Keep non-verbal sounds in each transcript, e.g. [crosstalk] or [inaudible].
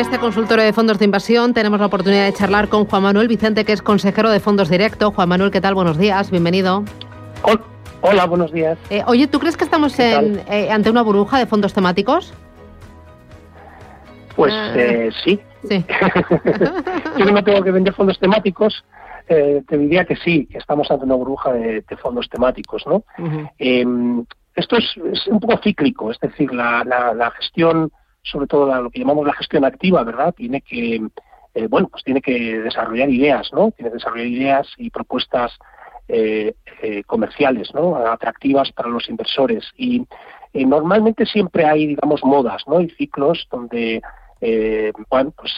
Este consultorio de fondos de inversión tenemos la oportunidad de charlar con Juan Manuel Vicente, que es consejero de Fondos Directo. Juan Manuel, ¿qué tal? Buenos días, bienvenido. Hola, buenos días. Eh, oye, ¿tú crees que estamos eh, ante una burbuja de fondos temáticos? Pues ah. eh, sí. sí. [laughs] Yo no tengo que vender fondos temáticos. te diría que sí, que estamos ante una burbuja de, fondos temáticos, ¿no? Em, esto es, un poco cíclico, es decir, la, la gestión sobre todo lo que llamamos la gestión activa, ¿verdad? Tiene que, eh, bueno, pues tiene que desarrollar ideas, ¿no? Tiene que desarrollar ideas y propuestas eh, eh, comerciales, ¿no? Atractivas para los inversores. Y normalmente siempre hay, digamos, modas, ¿no? Y ciclos donde, bueno, pues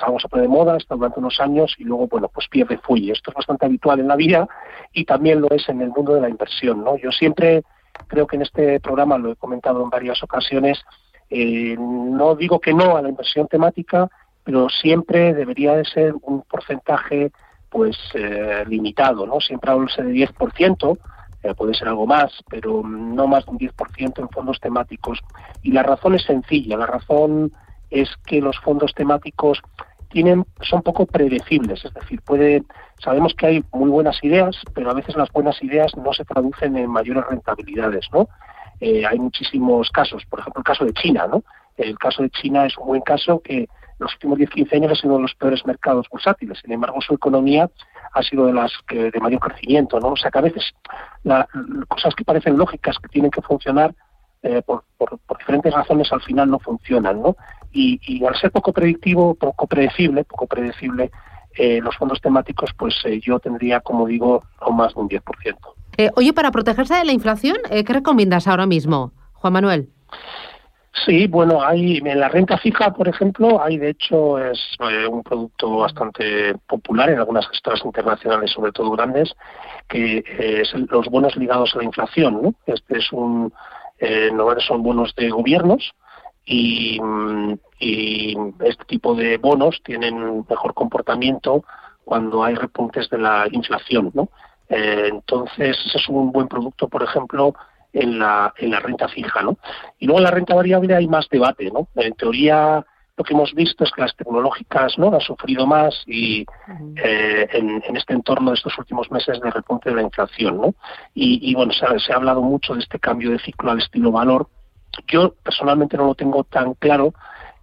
algo se pone de moda hasta durante unos años y luego, bueno, pues pierde fuelle. Esto es bastante habitual en la vida y también lo es en el mundo de la inversión, ¿no? Yo siempre creo que en este programa lo he comentado en varias ocasiones, eh, no digo que no a la inversión temática, pero siempre debería de ser un porcentaje pues eh, limitado, ¿no? Siempre hablo de 10%, eh, puede ser algo más, pero no más de un 10% en fondos temáticos. Y la razón es sencilla, la razón es que los fondos temáticos tienen son poco predecibles, es decir, puede sabemos que hay muy buenas ideas, pero a veces las buenas ideas no se traducen en mayores rentabilidades, ¿no? Eh, hay muchísimos casos, por ejemplo el caso de China, ¿no? El caso de China es un buen caso que los últimos 10-15 años ha sido uno de los peores mercados bursátiles. Sin embargo, su economía ha sido de las que de mayor crecimiento, ¿no? O sea que a veces la, cosas que parecen lógicas que tienen que funcionar eh, por, diferentes razones al final no funcionan, ¿no? Y, y al ser poco predictivo, poco predecible, poco predecible, eh, los fondos temáticos, pues yo tendría, como digo, no más de un 10%. Eh, oye, para protegerse de la inflación, eh, ¿qué recomiendas ahora mismo, Juan Manuel? Sí, bueno, hay en la renta fija, por ejemplo, hay de hecho es eh, un producto bastante popular en algunas gestoras internacionales, sobre todo grandes, que es los bonos ligados a la inflación. ¿no? Este es un, son bonos de gobiernos y, y este tipo de bonos tienen mejor comportamiento cuando hay repuntes de la inflación, ¿no? Eh, entonces, ese es un buen producto, por ejemplo, en la, en la renta fija, ¿no? Y luego en la renta variable hay más debate, ¿no? En teoría, lo que hemos visto es que las tecnológicas no han sufrido más y eh, en, este entorno de estos últimos meses de repunte de la inflación, ¿no? Y, bueno, se ha, se ha, hablado mucho de este cambio de ciclo al estilo valor. Yo personalmente no lo tengo tan claro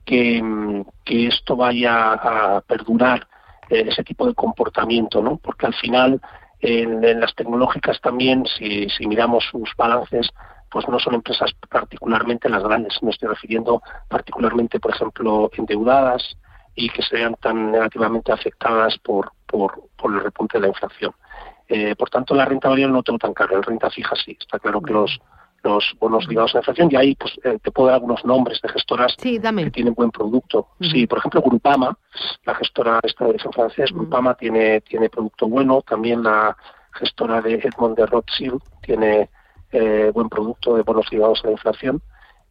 que, que esto vaya a perdurar eh, ese tipo de comportamiento, ¿no? Porque al final en, las tecnológicas también, si, miramos sus balances, pues no son empresas particularmente las grandes. Me estoy refiriendo particularmente, por ejemplo, endeudadas y que sean tan negativamente afectadas por, por, por el repunte de la inflación. Eh, por tanto, la renta variable no tengo tan claro, la renta fija sí. Está claro que los, los bonos ligados a la inflación y ahí pues, eh, te puedo dar algunos nombres de gestoras que tienen buen producto. Sí, por ejemplo, Grupama, la gestora esta de San Francés, Grupama tiene, tiene producto bueno, también la gestora de Edmond de Rothschild tiene eh, buen producto de bonos ligados a la inflación.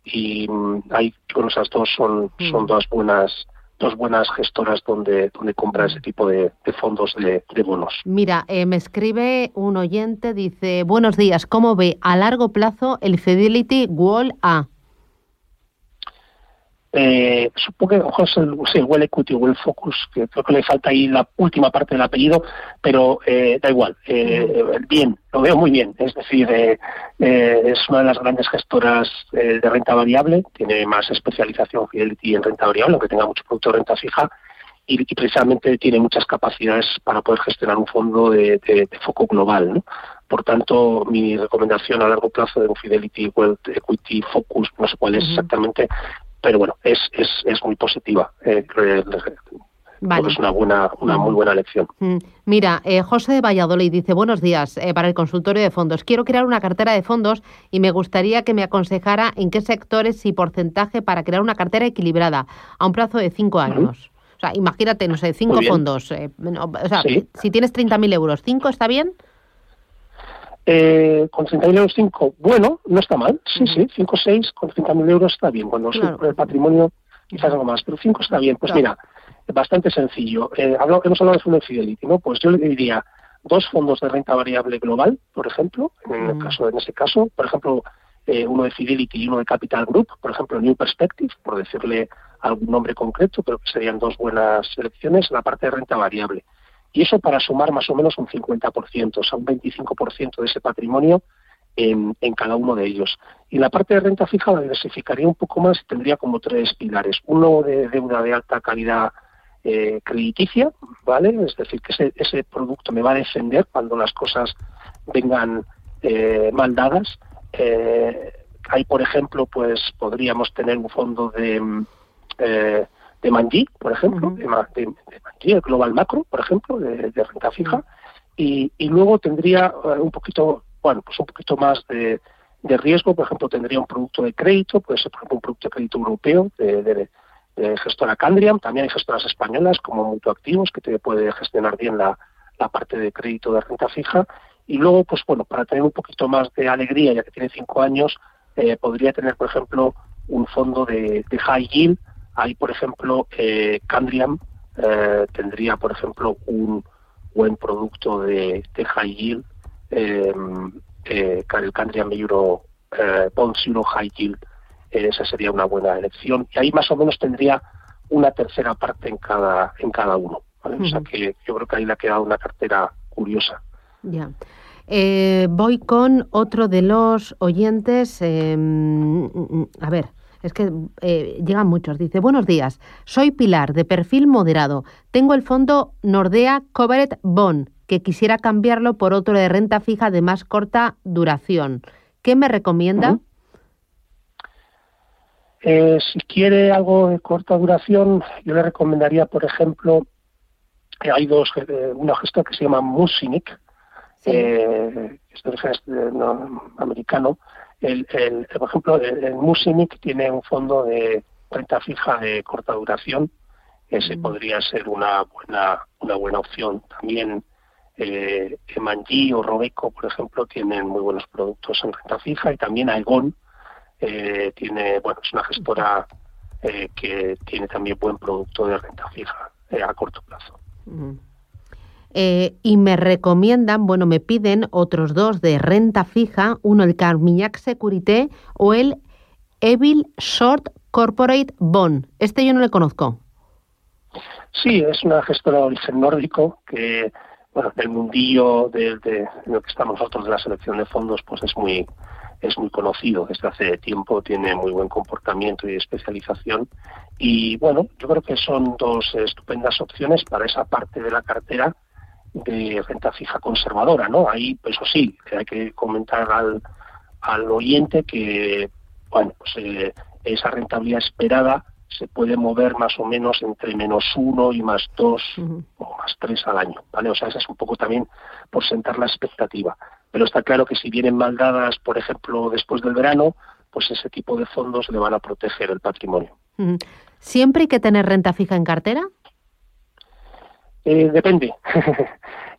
Y mm, hay, bueno, esas dos son, son dos buenas dos buenas gestoras donde, donde compra ese tipo de, fondos de, bonos. Mira, eh, me escribe un oyente, dice, buenos días, ¿cómo ve a largo plazo el Fidelity Wall A? Eh, supongo que ojo, es el, sí, Well Equity, Well Focus, que creo que le falta ahí la última parte del apellido, pero eh, da igual, eh, bien, lo veo muy bien. Es decir, eh, eh, es una de las grandes gestoras de renta variable, tiene más especialización Fidelity en renta variable, aunque tenga mucho producto de renta fija, y, precisamente tiene muchas capacidades para poder gestionar un fondo de, foco global. ¿no? Por tanto, mi recomendación a largo plazo de un Fidelity Wealth Equity Focus, no sé cuál es exactamente, pero bueno, es, es, es muy positiva. Eh, es una buena, una muy buena lección. Mm. Mira, eh, José de Valladolid dice, buenos días eh, para el consultorio de fondos. Quiero crear una cartera de fondos y me gustaría que me aconsejara en qué sectores y porcentaje para crear una cartera equilibrada a un plazo de cinco años. O sea, imagínate, no sé, cinco fondos. Eh, o sea, si tienes 30.000 euros, ¿cinco está bien? Eh, con 30.000 euros 5, bueno, no está mal. Sí, sí, 5 o 6 con 30.000 euros está bien. Cuando claro. el patrimonio, quizás algo más, pero 5 está bien. Pues mira, bastante sencillo. Eh, hemos hablado de Fondo Fidelity, ¿no? Pues yo le diría dos fondos de renta variable global, por ejemplo, en, el caso, en ese caso, por ejemplo, eh, uno de Fidelity y uno de Capital Group, por ejemplo, New Perspective, por decirle algún nombre concreto, pero que serían dos buenas selecciones en la parte de renta variable. Y eso para sumar más o menos un 50%, o sea, un 25% de ese patrimonio en, cada uno de ellos. Y la parte de renta fija la diversificaría un poco más y tendría como tres pilares. Uno de deuda de alta calidad eh, crediticia, ¿vale? Es decir, que ese, ese, producto me va a defender cuando las cosas vengan eh, mal dadas. Eh, hay, por ejemplo, pues podríamos tener un fondo de eh, de Manji, por ejemplo, de, de, el Global Macro, por ejemplo, de, renta fija, y, luego tendría eh, un poquito, bueno, pues un poquito más de, riesgo, por ejemplo, tendría un producto de crédito, puede ser, por ejemplo, un producto de crédito europeo de, gestora Candriam, también hay gestoras españolas como Mutuactivos que te puede gestionar bien la, parte de crédito de renta fija, y luego, pues bueno, para tener un poquito más de alegría, ya que tiene cinco años, eh, podría tener, por ejemplo, un fondo de, de high yield, Ahí, por ejemplo, eh, Candriam eh, tendría, por ejemplo, un buen producto de, high yield, eh, eh, el Candriam Euro eh, Bonds Euro High Yield, esa sería una buena elección. Y ahí más o menos tendría una tercera parte en cada en cada uno. O sea que yo creo que ahí le ha quedado una cartera curiosa. Ya. voy con otro de los oyentes. Em, a ver, es que eh, llegan muchos. Dice, buenos días, soy Pilar, de perfil moderado. Tengo el fondo Nordea Covered Bond, que quisiera cambiarlo por otro de renta fija de más corta duración. ¿Qué me recomienda? Eh, si quiere algo de corta duración, yo le recomendaría, por ejemplo, que hay dos, eh, una gestora que se llama Musinic, que es de americano, el, el, por ejemplo, el, Musinic tiene un fondo de renta fija de corta duración. Ese mm. podría ser una buena, una buena opción. También eh, o Robeco, por ejemplo, tienen muy buenos productos en renta fija y también Aegon eh, tiene, bueno, es una gestora eh, que tiene también buen producto de renta fija eh, a corto plazo. Mm. Eh, y me recomiendan, bueno, me piden otros dos de renta fija, uno el Carmignac Securité o el Evil Short Corporate Bond. Este yo no le conozco. Sí, es una gestora de origen nórdico que, bueno, del mundillo de, lo que estamos nosotros de la selección de fondos, pues es muy es muy conocido desde hace tiempo, tiene muy buen comportamiento y especialización. Y bueno, yo creo que son dos estupendas opciones para esa parte de la cartera de renta fija conservadora, ¿no? Ahí, pues eso sí, hay que comentar al, al oyente que, bueno, pues eh, esa rentabilidad esperada se puede mover más o menos entre menos uno y más dos o más tres al año, ¿vale? O sea, esa es un poco también por sentar la expectativa. Pero está claro que si vienen mal dadas, por ejemplo, después del verano, pues ese tipo de fondos le van a proteger el patrimonio. ¿Siempre hay que tener renta fija en cartera? Eh, depende. [laughs]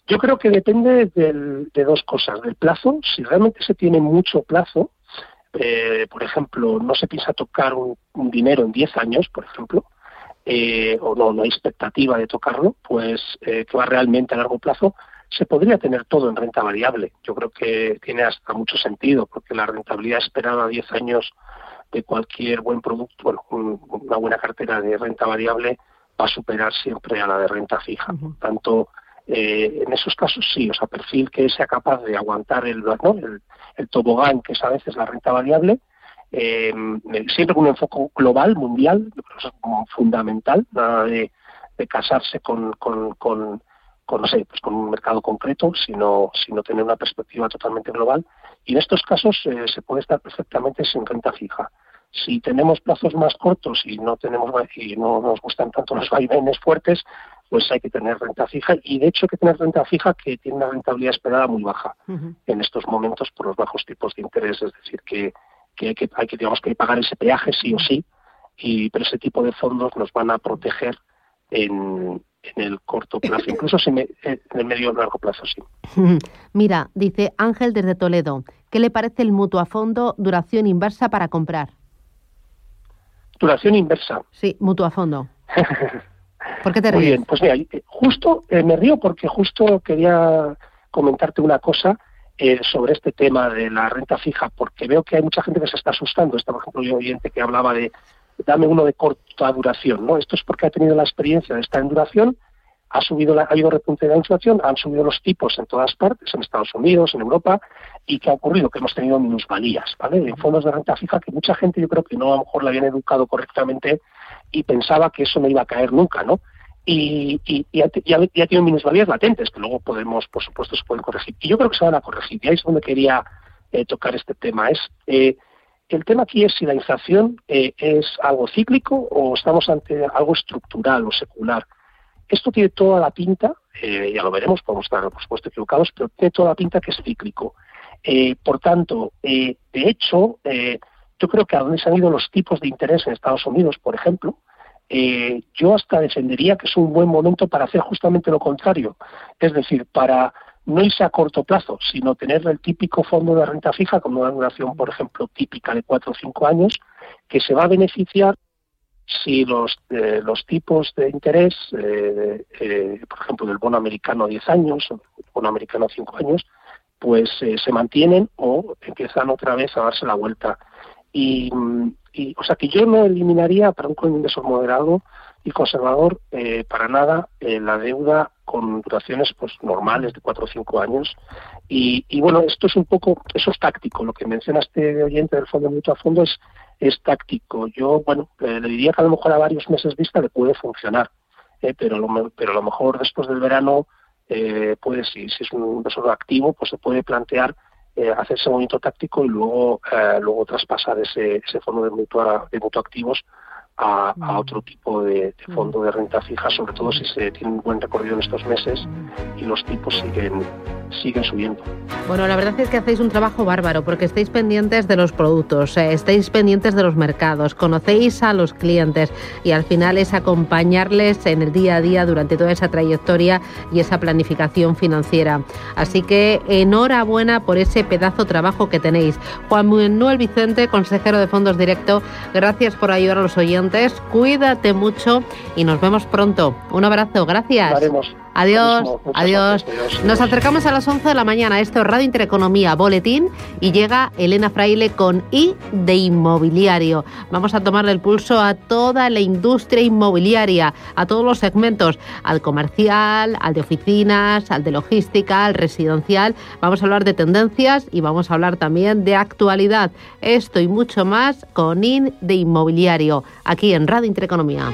Yo creo que depende de dos cosas. Del plazo, si realmente se tiene mucho plazo, eh, por ejemplo, no se piensa tocar un, dinero en 10 años, por ejemplo, eh, o no, no hay expectativa de tocarlo, pues que va realmente a largo plazo, se podría tener todo en renta variable. Yo creo que tiene hasta mucho sentido, porque la rentabilidad esperada a 10 años de cualquier buen producto, bueno, una buena cartera de renta variable, va a superar siempre a la de renta fija. Por tanto, eh, en esos casos sí, o sea, perfil que sea capaz de aguantar el, el, tobogán, que es a veces la renta variable, eh, siempre con un enfoque global, mundial, eso es como fundamental, nada de, casarse con, con, con, no sé, pues con un mercado concreto, sino, sino tener una perspectiva totalmente global. Y en estos casos eh, se puede estar perfectamente sin renta fija. Si tenemos plazos más cortos y no tenemos y no nos gustan tanto los vaivenes fuertes, pues hay que tener renta fija. Y de hecho hay que tener renta fija que tiene una rentabilidad esperada muy baja en estos momentos por los bajos tipos de interés, es decir que, hay que hay que digamos que pagar ese peaje sí o sí y pero ese tipo de fondos nos van a proteger en, el corto plazo, incluso en el medio o largo plazo, sí. Mira, dice Ángel desde Toledo, ¿qué le parece el mutuo a fondo duración inversa para comprar? Duración inversa. Sí, mutuo a fondo. [laughs] ¿Por qué te ríes? Muy bien, pues mira, eh, justo eh, me río porque justo quería comentarte una cosa eh, sobre este tema de la renta fija, porque veo que hay mucha gente que se está asustando. Está, por ejemplo, yo oyente que hablaba de dame uno de corta duración, ¿no? Esto es porque ha tenido la experiencia de estar en duración, ha subido, la, ha habido repunte de la inflación, han subido los tipos en todas partes, en Estados Unidos, en Europa, y ¿qué ha ocurrido? Que hemos tenido minusvalías, ¿vale? En fondos de renta fija que mucha gente yo creo que no a lo mejor la habían educado correctamente y pensaba que eso no iba a caer nunca, ¿no? Y, y, y ya, ya tienen minusvalías latentes que luego podemos, por supuesto, se pueden corregir. Y yo creo que se van a corregir. Y ahí es donde quería eh, tocar este tema. Es eh, el tema aquí es si la inflación eh, es algo cíclico o estamos ante algo estructural o secular. Esto tiene toda la pinta, ya lo veremos, podemos estar por supuesto equivocados, pero tiene toda la pinta que es cíclico. por tanto, de hecho, yo creo que a donde se han ido los tipos de interés en Estados Unidos, por ejemplo, eh, yo hasta defendería que es un buen momento para hacer justamente lo contrario, es decir, para no irse a corto plazo, sino tener el típico fondo de renta fija con una duración, por ejemplo, típica de cuatro o cinco años, que se va a beneficiar si los, eh, los tipos de interés, eh, por ejemplo, del bono americano a 10 años o del bono americano a 5 años, pues se mantienen o empiezan otra vez a darse la vuelta. Y, y, o sea que yo no eliminaría para un inversor moderado y conservador eh, para nada eh, la deuda con duraciones pues normales de cuatro o cinco años. Y, y, bueno esto es un poco eso es táctico. Lo que menciona este oyente del fondo mutuo a fondo es es táctico. Yo bueno eh, le diría que a lo mejor a varios meses vista le puede funcionar pero lo, pero a lo mejor después del verano puede si, si es un inversor activo pues se puede plantear eh, hacer ese movimiento táctico y luego eh, luego traspasar ese, ese fondo de mutua de mutuo activos a, mm. otro tipo de, mm. fondo de renta fija, sobre todo si se tiene un buen recorrido en estos meses y los tipos siguen siguen subiendo. Bueno, la verdad es que hacéis un trabajo bárbaro porque estáis pendientes de los productos, eh, estáis pendientes de los mercados, conocéis a los clientes y al final es acompañarles en el día a día durante toda esa trayectoria y esa planificación financiera. Así que enhorabuena por ese pedazo de trabajo que tenéis. Juan Manuel Vicente, consejero de Fondos Directo, gracias por ayudar a los oyentes Cuídate mucho y nos vemos pronto. Un abrazo, gracias. Adiós, adiós. Nos acercamos a las 11 de la mañana. Esto es Radio Intereconomía, Boletín, y llega Elena Fraile con I de Inmobiliario. Vamos a tomarle el pulso a toda la industria inmobiliaria, a todos los segmentos, al comercial, al de oficinas, al de logística, al residencial. Vamos a hablar de tendencias y vamos a hablar también de actualidad. Esto y mucho más con I de Inmobiliario, aquí en Radio Intereconomía.